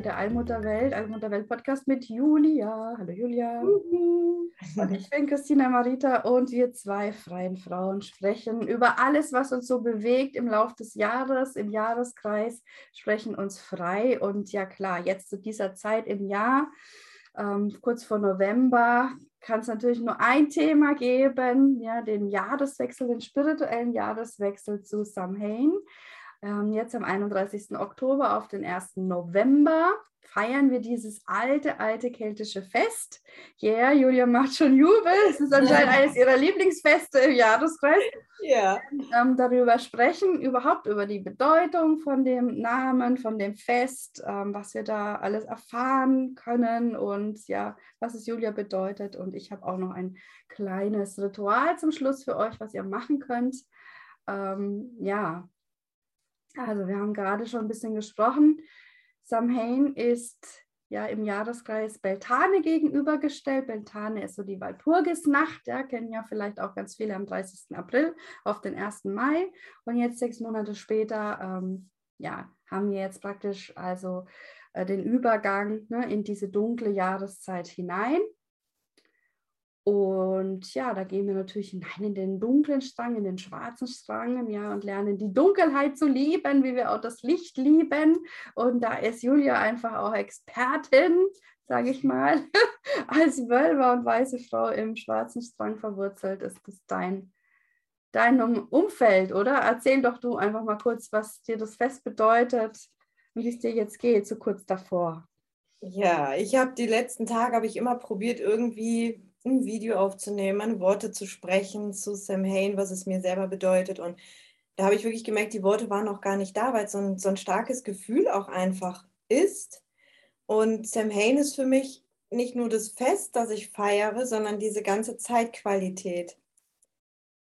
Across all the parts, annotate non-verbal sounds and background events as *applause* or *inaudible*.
Folge der Allmutterwelt, Allmutterwelt Podcast mit Julia. Hallo Julia. Und ich bin Christina Marita und wir zwei freien Frauen sprechen über alles, was uns so bewegt im Laufe des Jahres, im Jahreskreis, sprechen uns frei. Und ja klar, jetzt zu dieser Zeit im Jahr, ähm, kurz vor November, kann es natürlich nur ein Thema geben, ja, den Jahreswechsel, den spirituellen Jahreswechsel zu Samhain. Ähm, jetzt am 31. Oktober auf den 1. November feiern wir dieses alte, alte keltische Fest. Ja, yeah, Julia macht schon Jubel. Es ist anscheinend *laughs* eines ihrer Lieblingsfeste im Jahreskreis. Ja. Ähm, darüber sprechen, überhaupt über die Bedeutung von dem Namen, von dem Fest, ähm, was wir da alles erfahren können und ja, was es Julia bedeutet. Und ich habe auch noch ein kleines Ritual zum Schluss für euch, was ihr machen könnt. Ähm, ja, also wir haben gerade schon ein bisschen gesprochen. Samhain ist ja im Jahreskreis Beltane gegenübergestellt. Beltane ist so die Walpurgisnacht, ja, kennen ja vielleicht auch ganz viele am 30. April auf den 1. Mai. Und jetzt sechs Monate später, ähm, ja, haben wir jetzt praktisch also äh, den Übergang ne, in diese dunkle Jahreszeit hinein. Und ja, da gehen wir natürlich hinein in den dunklen Strang, in den schwarzen Strang, ja, und lernen die Dunkelheit zu lieben, wie wir auch das Licht lieben. Und da ist Julia einfach auch Expertin, sage ich mal, *laughs* als Wölber und weiße Frau im schwarzen Strang verwurzelt. Ist das dein, dein Umfeld, oder? Erzähl doch du einfach mal kurz, was dir das Fest bedeutet und wie es dir jetzt geht, so kurz davor. Ja, ich habe die letzten Tage, habe ich immer probiert, irgendwie ein Video aufzunehmen, Worte zu sprechen zu Sam Hain, was es mir selber bedeutet. Und da habe ich wirklich gemerkt, die Worte waren noch gar nicht da, weil es so ein, so ein starkes Gefühl auch einfach ist. Und Sam Hain ist für mich nicht nur das Fest, das ich feiere, sondern diese ganze Zeitqualität.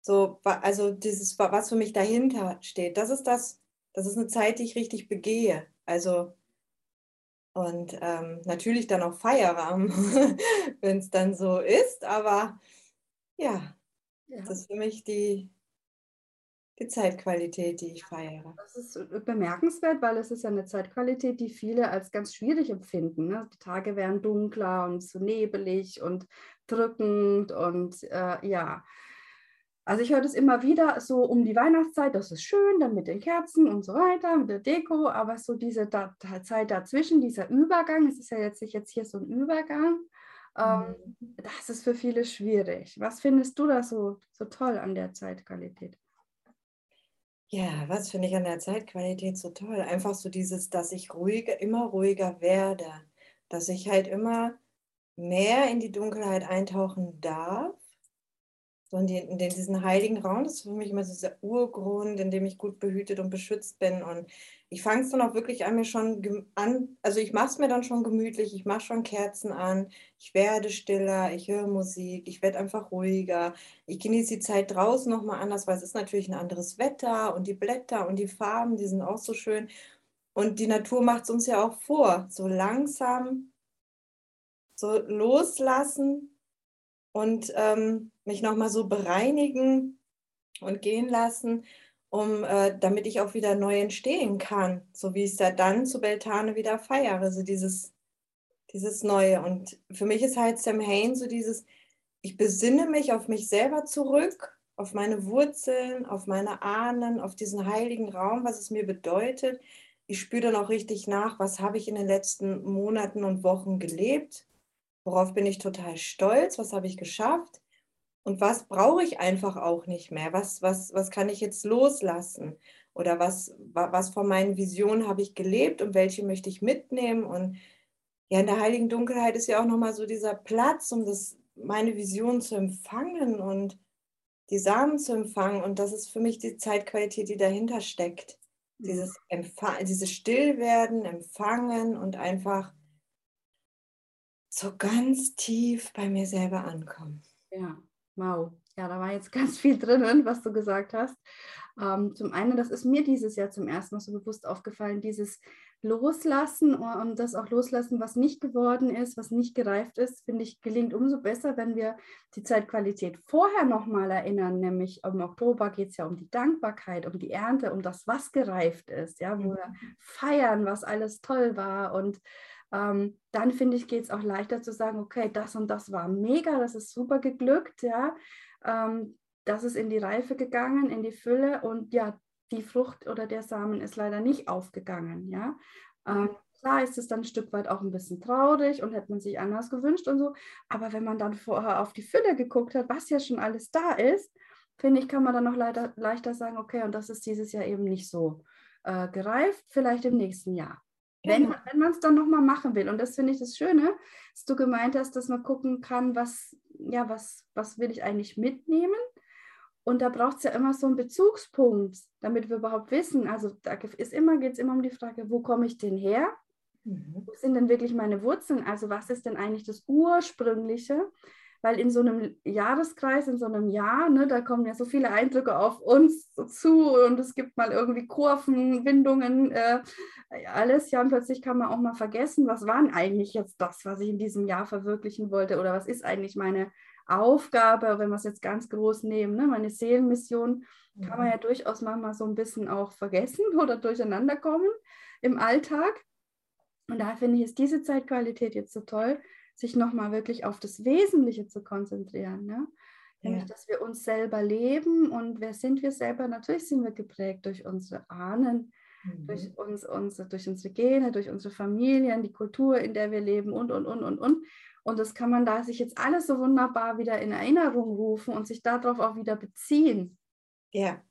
So, also dieses, was für mich dahinter steht, das ist das, das ist eine Zeit, die ich richtig begehe. Also und ähm, natürlich dann auch Feierrahmen, *laughs* wenn es dann so ist. Aber ja, ja, das ist für mich die, die Zeitqualität, die ich feiere. Das ist äh, bemerkenswert, weil es ist ja eine Zeitqualität, die viele als ganz schwierig empfinden. Ne? Die Tage werden dunkler und so nebelig und drückend und äh, ja. Also ich höre das immer wieder so um die Weihnachtszeit, das ist schön, dann mit den Kerzen und so weiter, mit der Deko, aber so diese da Zeit dazwischen, dieser Übergang, es ist ja jetzt, jetzt hier so ein Übergang, ähm, mhm. das ist für viele schwierig. Was findest du da so, so toll an der Zeitqualität? Ja, was finde ich an der Zeitqualität so toll? Einfach so dieses, dass ich ruhiger, immer ruhiger werde, dass ich halt immer mehr in die Dunkelheit eintauchen darf so in, die, in diesen heiligen Raum, das ist für mich immer so dieser Urgrund, in dem ich gut behütet und beschützt bin. Und ich fange es dann auch wirklich an, mir schon an, also ich mache es mir dann schon gemütlich, ich mache schon Kerzen an, ich werde stiller, ich höre Musik, ich werde einfach ruhiger. Ich genieße die Zeit draußen nochmal anders, weil es ist natürlich ein anderes Wetter und die Blätter und die Farben, die sind auch so schön. Und die Natur macht es uns ja auch vor, so langsam, so loslassen und ähm, mich nochmal so bereinigen und gehen lassen, um, äh, damit ich auch wieder neu entstehen kann, so wie ich es ja dann zu Beltane wieder feiere, also dieses, dieses Neue. Und für mich ist halt Sam Hain so dieses, ich besinne mich auf mich selber zurück, auf meine Wurzeln, auf meine Ahnen, auf diesen heiligen Raum, was es mir bedeutet. Ich spüre dann auch richtig nach, was habe ich in den letzten Monaten und Wochen gelebt, Worauf bin ich total stolz? Was habe ich geschafft? Und was brauche ich einfach auch nicht mehr? Was, was, was kann ich jetzt loslassen? Oder was, was von meinen Visionen habe ich gelebt und welche möchte ich mitnehmen? Und ja, in der heiligen Dunkelheit ist ja auch nochmal so dieser Platz, um das, meine Vision zu empfangen und die Samen zu empfangen. Und das ist für mich die Zeitqualität, die dahinter steckt. Mhm. Dieses, dieses Stillwerden, Empfangen und einfach so ganz tief bei mir selber ankommen. Ja, wow. Ja, da war jetzt *laughs* ganz viel drinnen, was du gesagt hast. Ähm, zum einen, das ist mir dieses Jahr zum ersten Mal so bewusst aufgefallen, dieses Loslassen und das auch loslassen, was nicht geworden ist, was nicht gereift ist, finde ich, gelingt umso besser, wenn wir die Zeitqualität vorher nochmal erinnern, nämlich im Oktober geht es ja um die Dankbarkeit, um die Ernte, um das, was gereift ist, ja, wo wir mhm. feiern, was alles toll war und ähm, dann finde ich, geht es auch leichter zu sagen, okay, das und das war mega, das ist super geglückt, ja, ähm, das ist in die Reife gegangen, in die Fülle und ja, die Frucht oder der Samen ist leider nicht aufgegangen. Ja? Ähm, klar ist es dann ein Stück weit auch ein bisschen traurig und hätte man sich anders gewünscht und so. Aber wenn man dann vorher auf die Fülle geguckt hat, was ja schon alles da ist, finde ich, kann man dann noch leider, leichter sagen, okay, und das ist dieses Jahr eben nicht so äh, gereift, vielleicht im nächsten Jahr. Wenn, genau. wenn man es dann nochmal machen will. Und das finde ich das Schöne, dass du gemeint hast, dass man gucken kann, was, ja, was, was will ich eigentlich mitnehmen und da braucht es ja immer so einen Bezugspunkt, damit wir überhaupt wissen. Also da ist immer, geht es immer um die Frage, wo komme ich denn her? Mhm. Wo sind denn wirklich meine Wurzeln? Also was ist denn eigentlich das Ursprüngliche? Weil in so einem Jahreskreis, in so einem Jahr, ne, da kommen ja so viele Eindrücke auf uns zu und es gibt mal irgendwie Kurven, Windungen, äh, alles. Ja, und plötzlich kann man auch mal vergessen, was waren eigentlich jetzt das, was ich in diesem Jahr verwirklichen wollte oder was ist eigentlich meine Aufgabe, wenn wir es jetzt ganz groß nehmen, ne, meine Seelenmission, kann man mhm. ja durchaus manchmal so ein bisschen auch vergessen *laughs* oder durcheinander kommen im Alltag. Und da finde ich es diese Zeitqualität jetzt so toll, sich nochmal wirklich auf das Wesentliche zu konzentrieren. Ne? Nämlich, ja. dass wir uns selber leben und wer sind wir selber? Natürlich sind wir geprägt durch unsere Ahnen, mhm. durch, uns, unsere, durch unsere Gene, durch unsere Familien, die Kultur, in der wir leben und, und, und, und, und. Und das kann man da sich jetzt alles so wunderbar wieder in Erinnerung rufen und sich darauf auch wieder beziehen. Ja.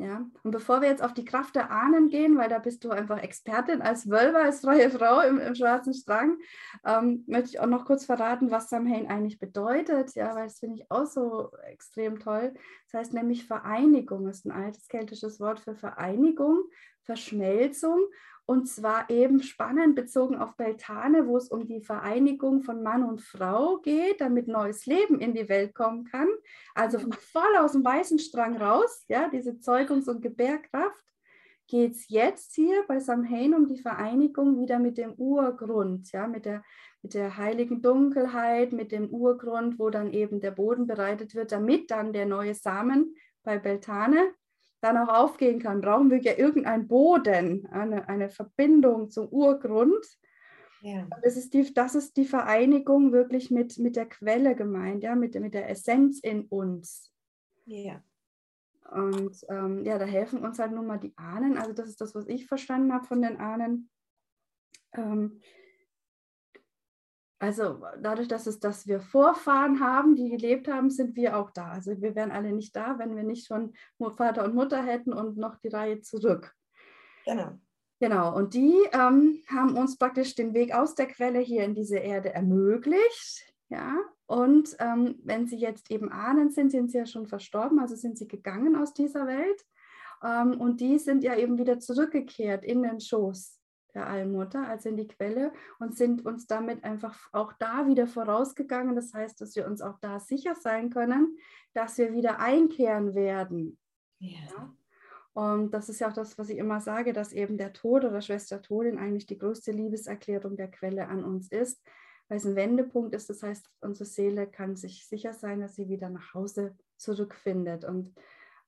Ja, und bevor wir jetzt auf die Kraft der Ahnen gehen, weil da bist du einfach Expertin als Wölver, als freie Frau im, im schwarzen Strang, ähm, möchte ich auch noch kurz verraten, was Samhain eigentlich bedeutet. Ja, weil das finde ich auch so extrem toll. Das heißt nämlich Vereinigung, ist ein altes keltisches Wort für Vereinigung, Verschmelzung und zwar eben spannend bezogen auf Beltane, wo es um die Vereinigung von Mann und Frau geht, damit neues Leben in die Welt kommen kann. Also voll aus dem weißen Strang raus, ja, diese Zeugungs- und Gebärkraft, geht es jetzt hier bei Samhain um die Vereinigung wieder mit dem Urgrund, ja, mit der, mit der heiligen Dunkelheit, mit dem Urgrund, wo dann eben der Boden bereitet wird, damit dann der neue Samen bei Beltane dann auch aufgehen kann, brauchen wir ja irgendeinen Boden, eine, eine Verbindung zum Urgrund. Ja. Das, ist die, das ist die Vereinigung wirklich mit, mit der Quelle gemeint, ja, mit, mit der Essenz in uns. Ja. Und ähm, ja, da helfen uns halt nun mal die Ahnen. Also das ist das, was ich verstanden habe von den Ahnen. Ähm, also dadurch, dass, es, dass wir Vorfahren haben, die gelebt haben, sind wir auch da. Also wir wären alle nicht da, wenn wir nicht schon Vater und Mutter hätten und noch die Reihe zurück. Genau. Genau, und die ähm, haben uns praktisch den Weg aus der Quelle hier in diese Erde ermöglicht. Ja, und ähm, wenn sie jetzt eben Ahnen sind, sind sie ja schon verstorben, also sind sie gegangen aus dieser Welt. Ähm, und die sind ja eben wieder zurückgekehrt in den Schoß der Allmutter, also in die Quelle und sind uns damit einfach auch da wieder vorausgegangen. Das heißt, dass wir uns auch da sicher sein können, dass wir wieder einkehren werden. Ja. ja? Und das ist ja auch das, was ich immer sage, dass eben der Tod oder Schwester Todin eigentlich die größte Liebeserklärung der Quelle an uns ist, weil es ein Wendepunkt ist. Das heißt, unsere Seele kann sich sicher sein, dass sie wieder nach Hause zurückfindet. Und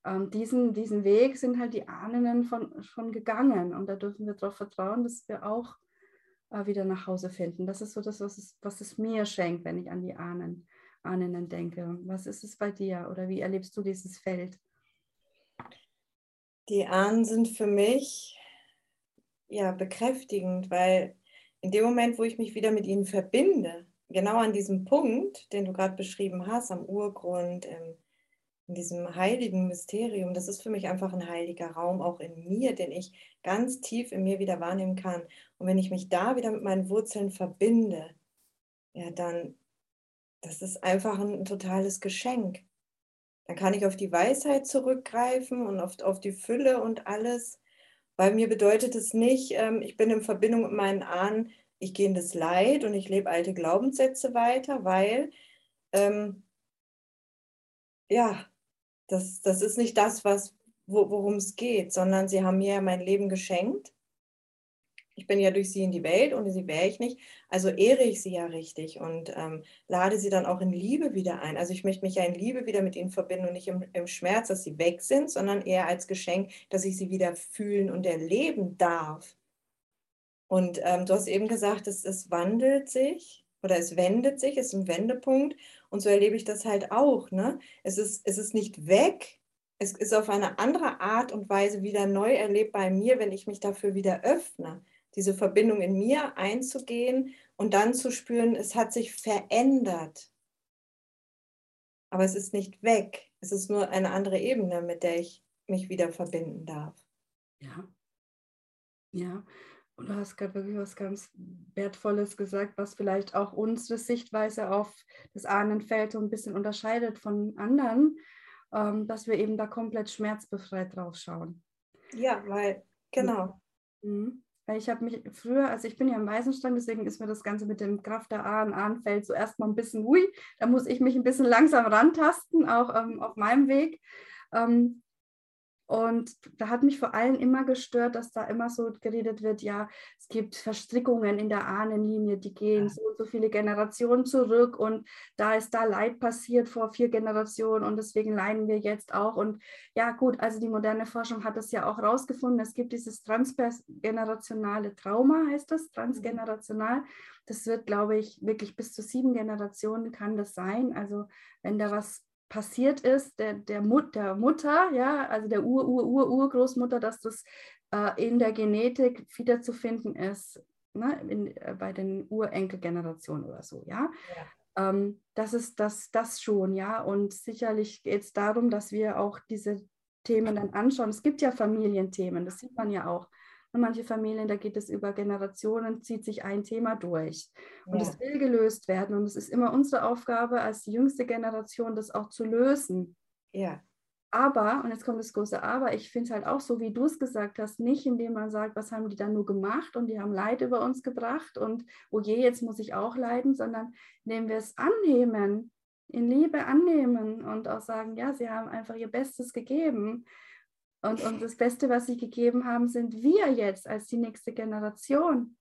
ähm, diesen, diesen Weg sind halt die Ahnen von, schon gegangen und da dürfen wir darauf vertrauen, dass wir auch äh, wieder nach Hause finden. Das ist so das, was es, was es mir schenkt, wenn ich an die Ahnen, Ahnen denke. Was ist es bei dir oder wie erlebst du dieses Feld? Die Ahnen sind für mich ja bekräftigend, weil in dem Moment, wo ich mich wieder mit ihnen verbinde, genau an diesem Punkt, den du gerade beschrieben hast, am Urgrund, im in diesem heiligen Mysterium, das ist für mich einfach ein heiliger Raum, auch in mir, den ich ganz tief in mir wieder wahrnehmen kann. Und wenn ich mich da wieder mit meinen Wurzeln verbinde, ja, dann, das ist einfach ein, totales Geschenk. Dann kann ich auf die Weisheit zurückgreifen und auf, auf die Fülle und alles. Weil mir bedeutet es nicht, ähm, ich bin in Verbindung mit meinen Ahnen, ich gehe in das Leid und ich lebe alte Glaubenssätze weiter, weil ähm, ja, das, das ist nicht das, was, worum es geht, sondern sie haben mir mein Leben geschenkt. Ich bin ja durch sie in die Welt, ohne sie wäre ich nicht. Also ehre ich sie ja richtig und ähm, lade sie dann auch in Liebe wieder ein. Also ich möchte mich ja in Liebe wieder mit ihnen verbinden und nicht im, im Schmerz, dass sie weg sind, sondern eher als Geschenk, dass ich sie wieder fühlen und erleben darf. Und ähm, du hast eben gesagt, es, es wandelt sich oder es wendet sich, es ist ein Wendepunkt. Und so erlebe ich das halt auch. Ne? Es, ist, es ist nicht weg, es ist auf eine andere Art und Weise wieder neu erlebt bei mir, wenn ich mich dafür wieder öffne, diese Verbindung in mir einzugehen und dann zu spüren, es hat sich verändert. Aber es ist nicht weg. Es ist nur eine andere Ebene, mit der ich mich wieder verbinden darf. Ja. Ja. Und du hast gerade wirklich was ganz Wertvolles gesagt, was vielleicht auch unsere Sichtweise auf das Ahnenfeld so ein bisschen unterscheidet von anderen, ähm, dass wir eben da komplett schmerzbefreit drauf schauen. Ja, weil, genau. Mhm. Weil ich habe mich früher, also ich bin ja im Weißenstand, deswegen ist mir das Ganze mit dem Kraft der Ahnen, Ahnenfeld so erstmal ein bisschen, hui, da muss ich mich ein bisschen langsam rantasten, auch ähm, auf meinem Weg. Ähm, und da hat mich vor allem immer gestört, dass da immer so geredet wird, ja, es gibt Verstrickungen in der Ahnenlinie, die gehen so und so viele Generationen zurück und da ist da Leid passiert vor vier Generationen und deswegen leiden wir jetzt auch. Und ja, gut, also die moderne Forschung hat das ja auch rausgefunden. Es gibt dieses transgenerationale Trauma, heißt das, transgenerational. Das wird, glaube ich, wirklich bis zu sieben Generationen kann das sein. Also wenn da was passiert ist, der, der, Mut, der Mutter, ja, also der Ur-Ur-Ur-Urgroßmutter, dass das äh, in der Genetik wiederzufinden ist, ne, in, äh, bei den Urenkelgenerationen oder so, ja. ja. Ähm, das ist das, das schon, ja. Und sicherlich geht es darum, dass wir auch diese Themen dann anschauen. Es gibt ja Familienthemen, das sieht man ja auch. Und manche Familien, da geht es über Generationen, zieht sich ein Thema durch. Und es will gelöst werden. Und es ist immer unsere Aufgabe als die jüngste Generation, das auch zu lösen. Ja. Aber, und jetzt kommt das große Aber, ich finde es halt auch so, wie du es gesagt hast, nicht indem man sagt, was haben die dann nur gemacht und die haben Leid über uns gebracht und oh je, jetzt muss ich auch leiden, sondern indem wir es annehmen, in Liebe annehmen und auch sagen, ja, sie haben einfach ihr Bestes gegeben und, und das Beste, was sie gegeben haben, sind wir jetzt als die nächste Generation.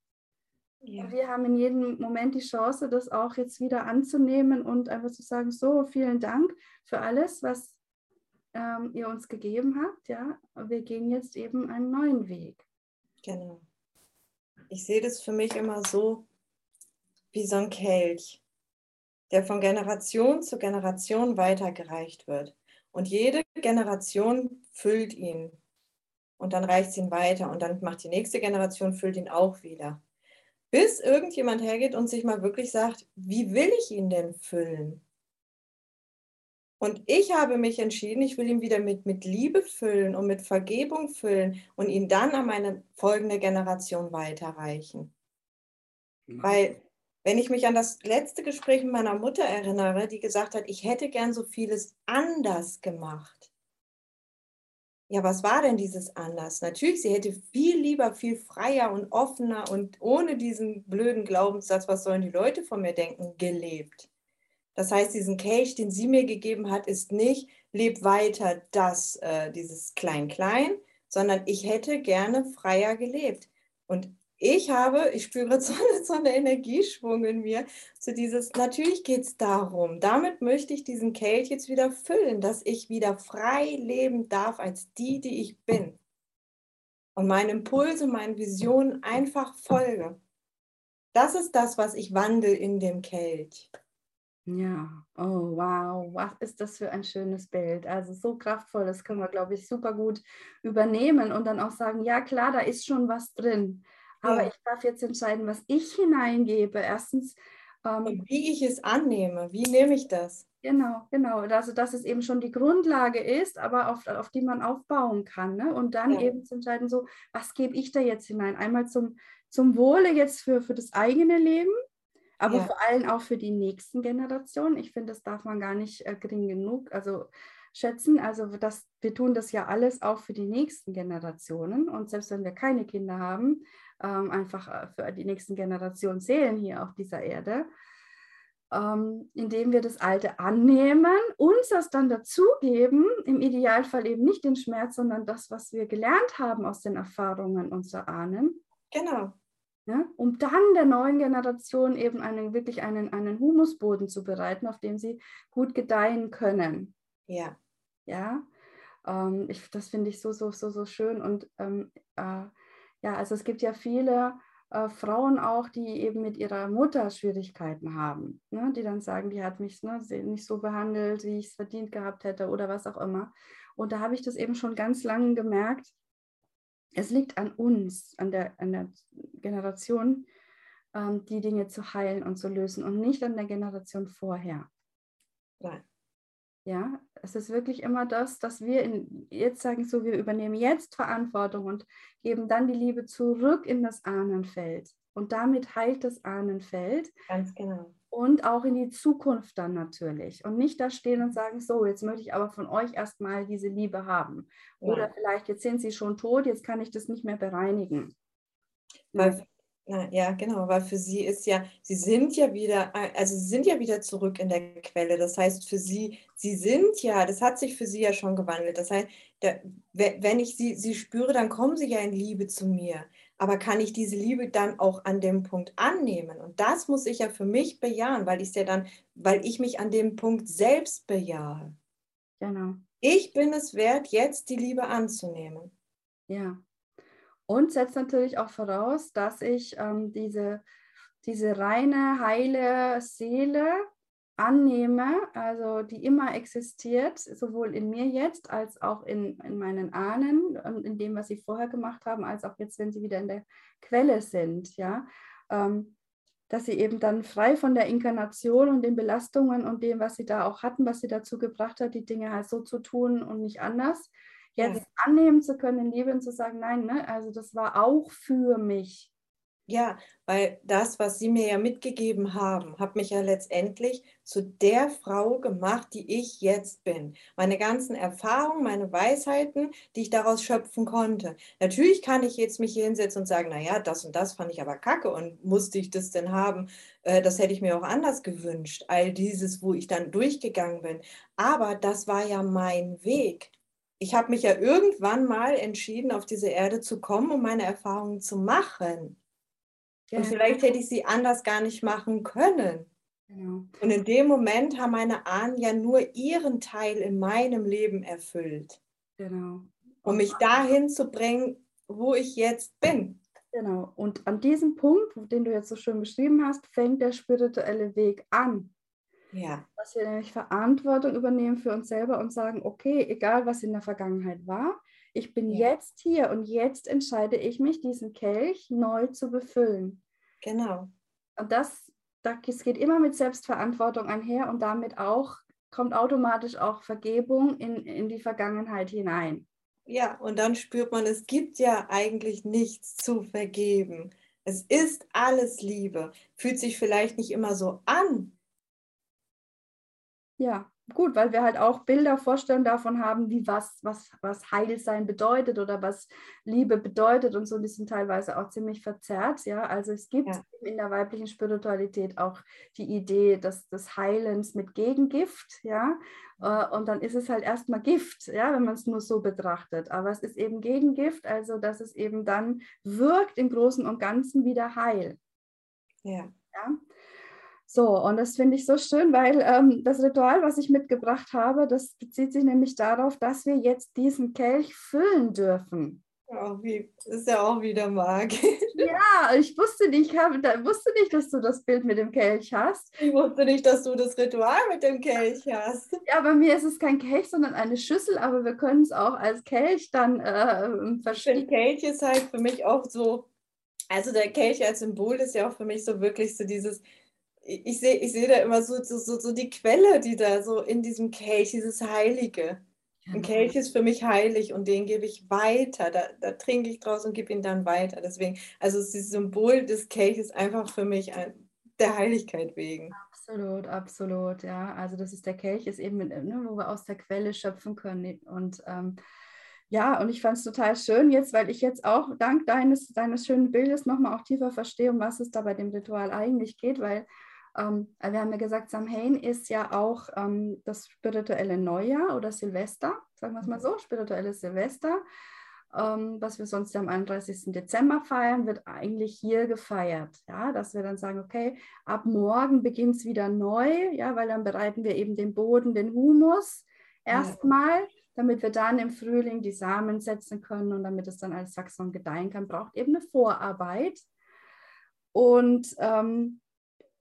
Ja. Wir haben in jedem Moment die Chance, das auch jetzt wieder anzunehmen und einfach zu sagen, so, vielen Dank für alles, was ähm, ihr uns gegeben habt. Ja, wir gehen jetzt eben einen neuen Weg. Genau. Ich sehe das für mich immer so wie so ein Kelch, der von Generation zu Generation weitergereicht wird. Und jede Generation füllt ihn. Und dann reicht es ihn weiter. Und dann macht die nächste Generation, füllt ihn auch wieder. Bis irgendjemand hergeht und sich mal wirklich sagt, wie will ich ihn denn füllen? Und ich habe mich entschieden, ich will ihn wieder mit, mit Liebe füllen und mit Vergebung füllen und ihn dann an meine folgende Generation weiterreichen. Mhm. Weil wenn ich mich an das letzte Gespräch mit meiner Mutter erinnere, die gesagt hat, ich hätte gern so vieles anders gemacht. Ja, was war denn dieses anders? Natürlich, sie hätte viel lieber, viel freier und offener und ohne diesen blöden Glaubenssatz, was sollen die Leute von mir denken, gelebt. Das heißt, diesen Kelch, den sie mir gegeben hat, ist nicht, leb weiter das, äh, dieses Klein-Klein, sondern ich hätte gerne freier gelebt. Und ich habe, ich spüre *laughs* so, so einen Energieschwung in mir, so dieses, natürlich geht es darum, damit möchte ich diesen Kelch jetzt wieder füllen, dass ich wieder frei leben darf als die, die ich bin. Und meinen Impulsen, meinen Visionen einfach folge. Das ist das, was ich wandle in dem Kelch. Ja, oh wow, was ist das für ein schönes Bild. Also so kraftvoll, das können wir, glaube ich, super gut übernehmen und dann auch sagen, ja klar, da ist schon was drin. Aber ja. ich darf jetzt entscheiden, was ich hineingebe. Erstens. Ähm, wie ich es annehme, wie nehme ich das? Genau, genau. Also, dass es eben schon die Grundlage ist, aber auf, auf die man aufbauen kann. Ne? Und dann ja. eben zu entscheiden, so, was gebe ich da jetzt hinein? Einmal zum, zum Wohle jetzt für, für das eigene Leben, aber ja. vor allem auch für die nächsten Generationen. Ich finde, das darf man gar nicht äh, gering genug. Also schätzen. Also das, wir tun das ja alles auch für die nächsten Generationen. Und selbst wenn wir keine Kinder haben, ähm, einfach äh, für die nächsten Generationen zählen hier auf dieser Erde, ähm, indem wir das Alte annehmen, uns das dann dazugeben, im Idealfall eben nicht den Schmerz, sondern das, was wir gelernt haben aus den Erfahrungen unserer Ahnen. Genau. Ja, um dann der neuen Generation eben einen, wirklich einen, einen Humusboden zu bereiten, auf dem sie gut gedeihen können. Ja. Ja, ähm, ich, das finde ich so, so, so, so schön. Und ähm, äh, ja, also es gibt ja viele äh, Frauen auch, die eben mit ihrer Mutter Schwierigkeiten haben, ne? die dann sagen, die hat mich ne, nicht so behandelt, wie ich es verdient gehabt hätte oder was auch immer. Und da habe ich das eben schon ganz lange gemerkt. Es liegt an uns, an der, an der Generation, ähm, die Dinge zu heilen und zu lösen und nicht an der Generation vorher. Nein. Ja, es ist wirklich immer das, dass wir in, jetzt sagen, so, wir übernehmen jetzt Verantwortung und geben dann die Liebe zurück in das Ahnenfeld. Und damit heilt das Ahnenfeld. Ganz genau. Und auch in die Zukunft dann natürlich. Und nicht da stehen und sagen, so, jetzt möchte ich aber von euch erstmal diese Liebe haben. Oder ja. vielleicht, jetzt sind sie schon tot, jetzt kann ich das nicht mehr bereinigen. Weil na, ja, genau, weil für sie ist ja, sie sind ja wieder, also sie sind ja wieder zurück in der Quelle. Das heißt, für sie, sie sind ja, das hat sich für sie ja schon gewandelt. Das heißt, der, wenn ich sie, sie spüre, dann kommen sie ja in Liebe zu mir. Aber kann ich diese Liebe dann auch an dem Punkt annehmen? Und das muss ich ja für mich bejahen, weil ich ja dann, weil ich mich an dem Punkt selbst bejahe. Genau. Ich bin es wert, jetzt die Liebe anzunehmen. Ja, und setzt natürlich auch voraus, dass ich ähm, diese, diese reine, heile Seele annehme, also die immer existiert, sowohl in mir jetzt als auch in, in meinen Ahnen und in dem, was sie vorher gemacht haben, als auch jetzt, wenn sie wieder in der Quelle sind, ja, ähm, dass sie eben dann frei von der Inkarnation und den Belastungen und dem, was sie da auch hatten, was sie dazu gebracht hat, die Dinge halt so zu tun und nicht anders, jetzt annehmen zu können, lieben zu sagen, nein, ne, also das war auch für mich. Ja, weil das, was Sie mir ja mitgegeben haben, hat mich ja letztendlich zu der Frau gemacht, die ich jetzt bin. Meine ganzen Erfahrungen, meine Weisheiten, die ich daraus schöpfen konnte. Natürlich kann ich jetzt mich hier hinsetzen und sagen, naja, das und das fand ich aber kacke und musste ich das denn haben? Äh, das hätte ich mir auch anders gewünscht. All dieses, wo ich dann durchgegangen bin. Aber das war ja mein Weg ich habe mich ja irgendwann mal entschieden, auf diese Erde zu kommen, um meine Erfahrungen zu machen. Ja. Und vielleicht hätte ich sie anders gar nicht machen können. Genau. Und in dem Moment haben meine Ahnen ja nur ihren Teil in meinem Leben erfüllt. Genau. Um mich dahin zu bringen, wo ich jetzt bin. Genau. Und an diesem Punkt, den du jetzt so schön beschrieben hast, fängt der spirituelle Weg an. Ja. Dass wir nämlich Verantwortung übernehmen für uns selber und sagen, okay, egal was in der Vergangenheit war, ich bin ja. jetzt hier und jetzt entscheide ich mich, diesen Kelch neu zu befüllen. Genau. Und das, das geht immer mit Selbstverantwortung einher und damit auch kommt automatisch auch Vergebung in, in die Vergangenheit hinein. Ja, und dann spürt man, es gibt ja eigentlich nichts zu vergeben. Es ist alles Liebe. Fühlt sich vielleicht nicht immer so an, ja, gut, weil wir halt auch Bilder, Vorstellungen davon haben, wie was, was, was Heilsein bedeutet oder was Liebe bedeutet und so, die sind teilweise auch ziemlich verzerrt, ja. Also es gibt ja. in der weiblichen Spiritualität auch die Idee des, des Heilens mit Gegengift, ja. Äh, und dann ist es halt erstmal Gift, ja, wenn man es nur so betrachtet. Aber es ist eben Gegengift, also dass es eben dann wirkt im Großen und Ganzen wieder heil. Ja. ja? So, und das finde ich so schön, weil ähm, das Ritual, was ich mitgebracht habe, das bezieht sich nämlich darauf, dass wir jetzt diesen Kelch füllen dürfen. Oh, wie, ist ja auch wieder magisch. *laughs* Ja, ich wusste nicht, da, wusste nicht, dass du das Bild mit dem Kelch hast. Ich wusste nicht, dass du das Ritual mit dem Kelch hast. Ja, bei mir ist es kein Kelch, sondern eine Schüssel, aber wir können es auch als Kelch dann äh, verstehen. Der Kelch ist halt für mich auch so, also der Kelch als Symbol ist ja auch für mich so wirklich so dieses, ich sehe ich seh da immer so, so, so die Quelle, die da so in diesem Kelch, dieses Heilige. Ein Kelch ist für mich heilig und den gebe ich weiter. Da, da trinke ich draus und gebe ihn dann weiter. Deswegen, also das Symbol des Kelches einfach für mich ein der Heiligkeit wegen. Absolut, absolut, ja. Also das ist der Kelch, ist eben, ne, wo wir aus der Quelle schöpfen können. Und ähm, ja, und ich fand es total schön jetzt, weil ich jetzt auch dank deines, deines schönen Bildes nochmal auch tiefer verstehe, um was es da bei dem Ritual eigentlich geht, weil ähm, wir haben ja gesagt, Samhain ist ja auch ähm, das spirituelle Neujahr oder Silvester, sagen wir es mal so, spirituelles Silvester, ähm, was wir sonst am 31. Dezember feiern, wird eigentlich hier gefeiert. Ja, dass wir dann sagen, okay, ab morgen beginnt es wieder neu, ja, weil dann bereiten wir eben den Boden, den Humus erstmal. Ja damit wir dann im Frühling die Samen setzen können und damit es dann als Saxon gedeihen kann, braucht eben eine Vorarbeit. Und ähm,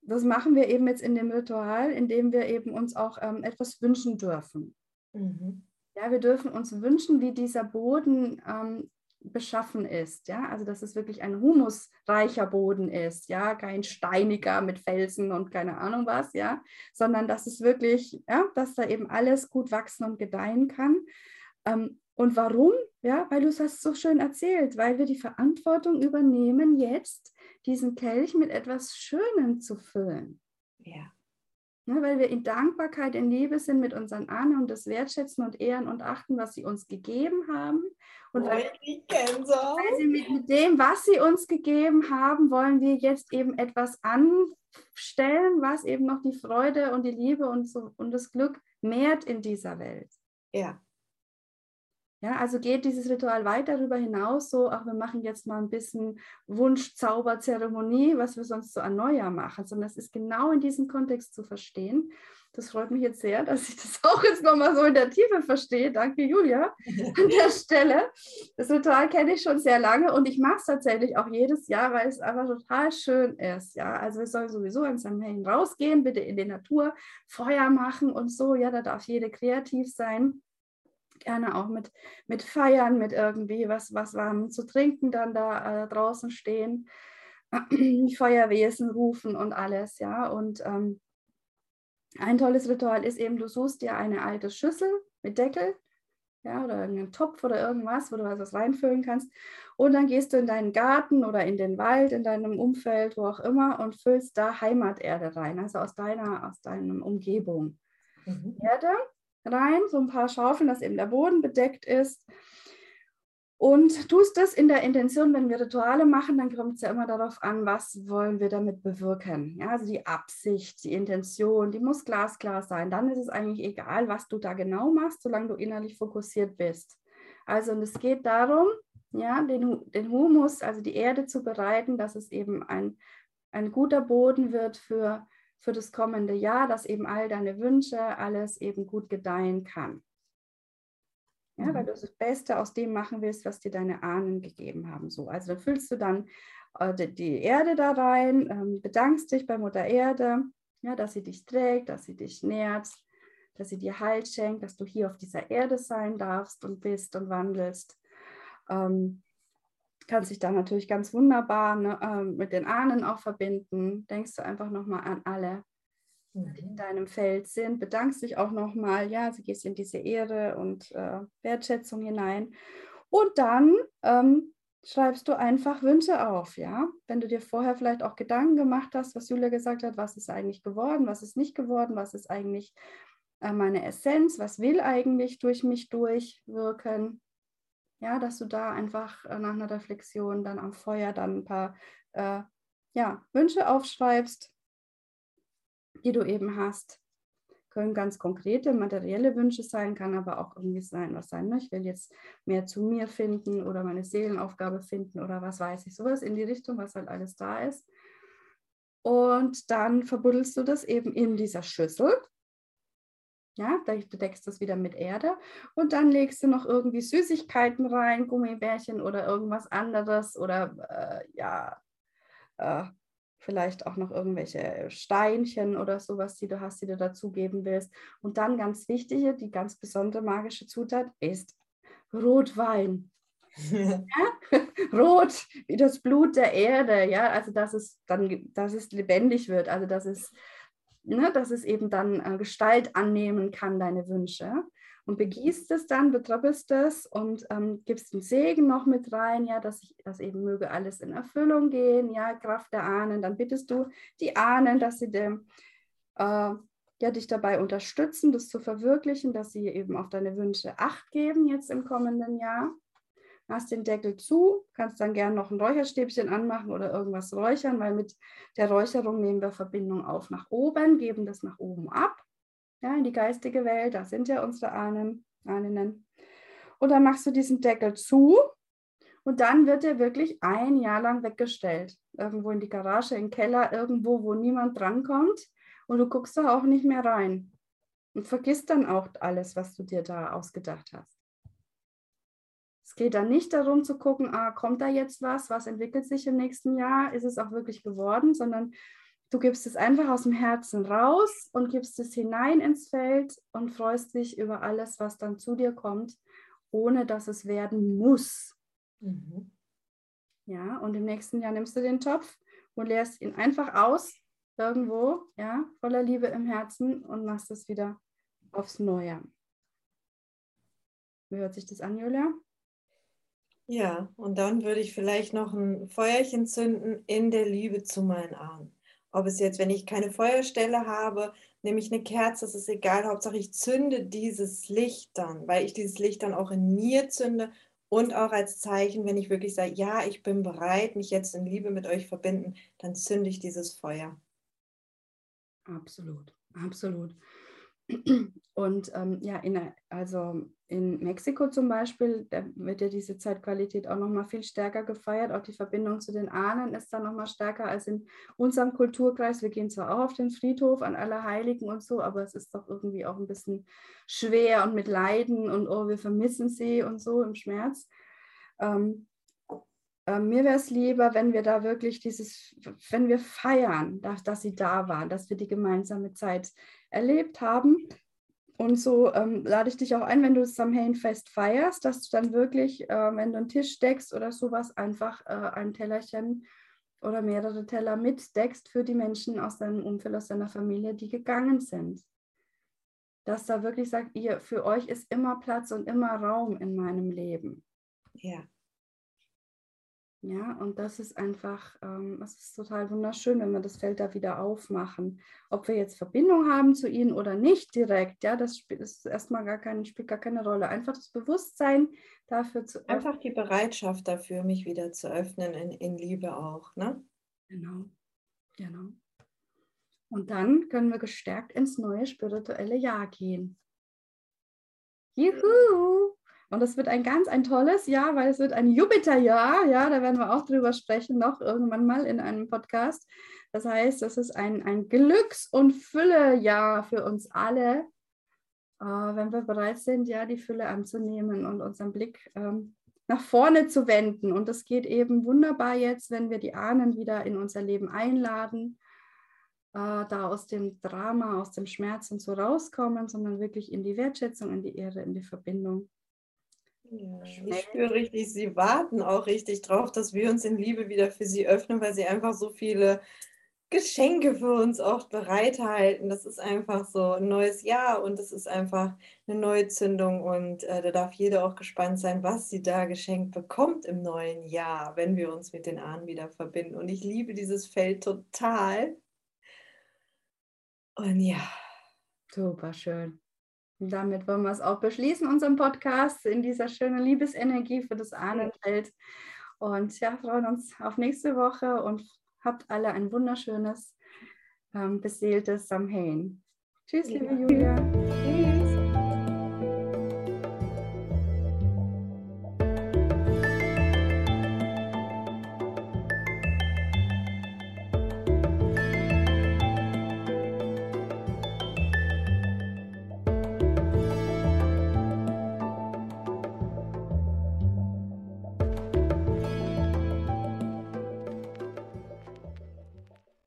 das machen wir eben jetzt in dem Ritual, indem wir eben uns auch ähm, etwas wünschen dürfen. Mhm. Ja, wir dürfen uns wünschen, wie dieser Boden ähm, beschaffen ist. Ja, also dass es wirklich ein humusreicher Boden ist. Ja, kein steiniger mit Felsen und keine Ahnung was. Ja, sondern dass es wirklich, ja, dass da eben alles gut wachsen und gedeihen kann. Ähm, und warum? Ja, weil du es hast so schön erzählt, weil wir die Verantwortung übernehmen, jetzt diesen Kelch mit etwas Schönem zu füllen. Ja. Ne, weil wir in Dankbarkeit, in Liebe sind mit unseren Ahnen und das wertschätzen und ehren und achten, was sie uns gegeben haben. Und weil, weil sie mit, mit dem, was sie uns gegeben haben, wollen wir jetzt eben etwas anstellen, was eben noch die Freude und die Liebe und, so, und das Glück mehrt in dieser Welt. Ja. Ja, also geht dieses Ritual weit darüber hinaus, so, ach, wir machen jetzt mal ein bisschen Wunsch-Zauber-Zeremonie, was wir sonst so an Neujahr machen, sondern es ist genau in diesem Kontext zu verstehen. Das freut mich jetzt sehr, dass ich das *laughs* auch jetzt nochmal so in der Tiefe verstehe. Danke, Julia, an *laughs* der Stelle. Das Ritual kenne ich schon sehr lange und ich mache es tatsächlich auch jedes Jahr, weil es einfach total schön ist. Ja, also wir sollen sowieso ins Samhain rausgehen, bitte in die Natur, Feuer machen und so. Ja, da darf jede kreativ sein gerne auch mit, mit Feiern, mit irgendwie was, was warm zu trinken dann da äh, draußen stehen, *clears throat* Feuerwesen rufen und alles, ja. Und ähm, ein tolles Ritual ist eben, du suchst dir eine alte Schüssel mit Deckel, ja, oder irgendeinen Topf oder irgendwas, wo du was reinfüllen kannst. Und dann gehst du in deinen Garten oder in den Wald, in deinem Umfeld, wo auch immer, und füllst da Heimaterde rein, also aus deiner, aus deiner Umgebung. Mhm. Erde rein, so ein paar Schaufeln, dass eben der Boden bedeckt ist. Und tust das in der Intention, wenn wir Rituale machen, dann kommt es ja immer darauf an, was wollen wir damit bewirken. Ja, also die Absicht, die Intention, die muss glasklar sein. Dann ist es eigentlich egal, was du da genau machst, solange du innerlich fokussiert bist. Also und es geht darum, ja, den, den Humus, also die Erde zu bereiten, dass es eben ein, ein guter Boden wird für für das kommende Jahr, dass eben all deine Wünsche, alles eben gut gedeihen kann. Ja, mhm. weil du das Beste aus dem machen willst, was dir deine Ahnen gegeben haben. So, also dann füllst du dann äh, die Erde da rein, ähm, bedankst dich bei Mutter Erde, ja, dass sie dich trägt, dass sie dich nährt, dass sie dir Halt schenkt, dass du hier auf dieser Erde sein darfst und bist und wandelst. Ähm, kannst dich da natürlich ganz wunderbar ne, äh, mit den Ahnen auch verbinden. Denkst du einfach nochmal an alle, die in mhm. deinem Feld sind. Bedankst dich auch nochmal, ja, sie gehst in diese Ehre und äh, Wertschätzung hinein. Und dann ähm, schreibst du einfach Wünsche auf, ja. Wenn du dir vorher vielleicht auch Gedanken gemacht hast, was Julia gesagt hat, was ist eigentlich geworden, was ist nicht geworden, was ist eigentlich äh, meine Essenz, was will eigentlich durch mich durchwirken, ja, dass du da einfach äh, nach einer Reflexion dann am Feuer dann ein paar äh, ja, Wünsche aufschreibst, die du eben hast. Können ganz konkrete materielle Wünsche sein, kann aber auch irgendwie sein, was sein. Ne? Ich will jetzt mehr zu mir finden oder meine Seelenaufgabe finden oder was weiß ich, sowas in die Richtung, was halt alles da ist. Und dann verbuddelst du das eben in dieser Schüssel ja, du es wieder mit Erde und dann legst du noch irgendwie Süßigkeiten rein, Gummibärchen oder irgendwas anderes oder äh, ja, äh, vielleicht auch noch irgendwelche Steinchen oder sowas, die du hast, die du dazugeben willst. Und dann ganz wichtige, die ganz besondere magische Zutat ist Rotwein. *laughs* ja? *laughs* Rot wie das Blut der Erde, ja, also dass es dann, dass es lebendig wird, also dass es ne, dass es eben dann äh, Gestalt annehmen kann, deine Wünsche. und begießt es dann, betröppelst es und ähm, gibst den Segen noch mit rein, ja, dass, ich, dass eben möge alles in Erfüllung gehen, ja, Kraft der Ahnen. Dann bittest du die Ahnen, dass sie dem, äh, ja, dich dabei unterstützen, das zu verwirklichen, dass sie eben auf deine Wünsche Acht geben jetzt im kommenden Jahr. Hast den Deckel zu, kannst dann gerne noch ein Räucherstäbchen anmachen oder irgendwas räuchern, weil mit der Räucherung nehmen wir Verbindung auf nach oben, geben das nach oben ab ja, in die geistige Welt, da sind ja unsere Ahnen, Ahnen. Und dann machst du diesen Deckel zu und dann wird er wirklich ein Jahr lang weggestellt. Irgendwo in die Garage, im Keller, irgendwo, wo niemand drankommt. Und du guckst da auch nicht mehr rein. Und vergisst dann auch alles, was du dir da ausgedacht hast. Es geht dann nicht darum zu gucken, ah, kommt da jetzt was, was entwickelt sich im nächsten Jahr, ist es auch wirklich geworden, sondern Du gibst es einfach aus dem Herzen raus und gibst es hinein ins Feld und freust dich über alles, was dann zu dir kommt, ohne dass es werden muss. Mhm. Ja, und im nächsten Jahr nimmst du den Topf und leerst ihn einfach aus, irgendwo, ja, voller Liebe im Herzen und machst es wieder aufs Neue. Wie hört sich das an, Julia? Ja, und dann würde ich vielleicht noch ein Feuerchen zünden in der Liebe zu meinen Ahnen. Ob es jetzt, wenn ich keine Feuerstelle habe, nehme ich eine Kerze, das ist egal. Hauptsache, ich zünde dieses Licht dann, weil ich dieses Licht dann auch in mir zünde und auch als Zeichen, wenn ich wirklich sage, ja, ich bin bereit, mich jetzt in Liebe mit euch verbinden, dann zünde ich dieses Feuer. Absolut, absolut. Und ähm, ja, in, also in Mexiko zum Beispiel, da wird ja diese Zeitqualität auch nochmal viel stärker gefeiert. Auch die Verbindung zu den Ahnen ist dann nochmal stärker als in unserem Kulturkreis. Wir gehen zwar auch auf den Friedhof an alle Heiligen und so, aber es ist doch irgendwie auch ein bisschen schwer und mit Leiden und oh, wir vermissen sie und so im Schmerz. Ähm, äh, mir wäre es lieber, wenn wir da wirklich dieses, wenn wir feiern, dass, dass sie da waren, dass wir die gemeinsame Zeit erlebt haben. Und so ähm, lade ich dich auch ein, wenn du das Samhain-Fest feierst, dass du dann wirklich, äh, wenn du einen Tisch deckst oder sowas, einfach äh, ein Tellerchen oder mehrere Teller mitdeckst für die Menschen aus deinem Umfeld, aus deiner Familie, die gegangen sind. Dass da wirklich sagt, ihr, für euch ist immer Platz und immer Raum in meinem Leben. Ja. Ja, und das ist einfach, ähm, das ist total wunderschön, wenn wir das Feld da wieder aufmachen. Ob wir jetzt Verbindung haben zu ihnen oder nicht direkt, ja, das spielt ist erstmal gar kein, spielt gar keine Rolle. Einfach das Bewusstsein dafür zu öffnen. Einfach die Bereitschaft dafür, mich wieder zu öffnen in, in Liebe auch, ne? Genau, genau. Und dann können wir gestärkt ins neue spirituelle Jahr gehen. Juhu! Und das wird ein ganz ein tolles Jahr, weil es wird ein Jupiterjahr. Ja, da werden wir auch drüber sprechen, noch irgendwann mal in einem Podcast. Das heißt, das ist ein, ein Glücks- und Füllejahr für uns alle, äh, wenn wir bereit sind, ja, die Fülle anzunehmen und unseren Blick ähm, nach vorne zu wenden. Und das geht eben wunderbar jetzt, wenn wir die Ahnen wieder in unser Leben einladen, äh, da aus dem Drama, aus dem Schmerz und so rauskommen, sondern wirklich in die Wertschätzung, in die Ehre, in die Verbindung. Ja, ich spüre richtig, sie warten auch richtig drauf, dass wir uns in Liebe wieder für sie öffnen, weil sie einfach so viele Geschenke für uns auch bereithalten. Das ist einfach so ein neues Jahr und es ist einfach eine neue Zündung und äh, da darf jeder auch gespannt sein, was sie da geschenkt bekommt im neuen Jahr, wenn wir uns mit den Ahnen wieder verbinden. Und ich liebe dieses Feld total. Und ja. Super schön. Damit wollen wir es auch beschließen, unseren Podcast in dieser schönen Liebesenergie für das Ahnenfeld. Und ja, freuen uns auf nächste Woche und habt alle ein wunderschönes, ähm, beseeltes Samhain. Tschüss, liebe Julia.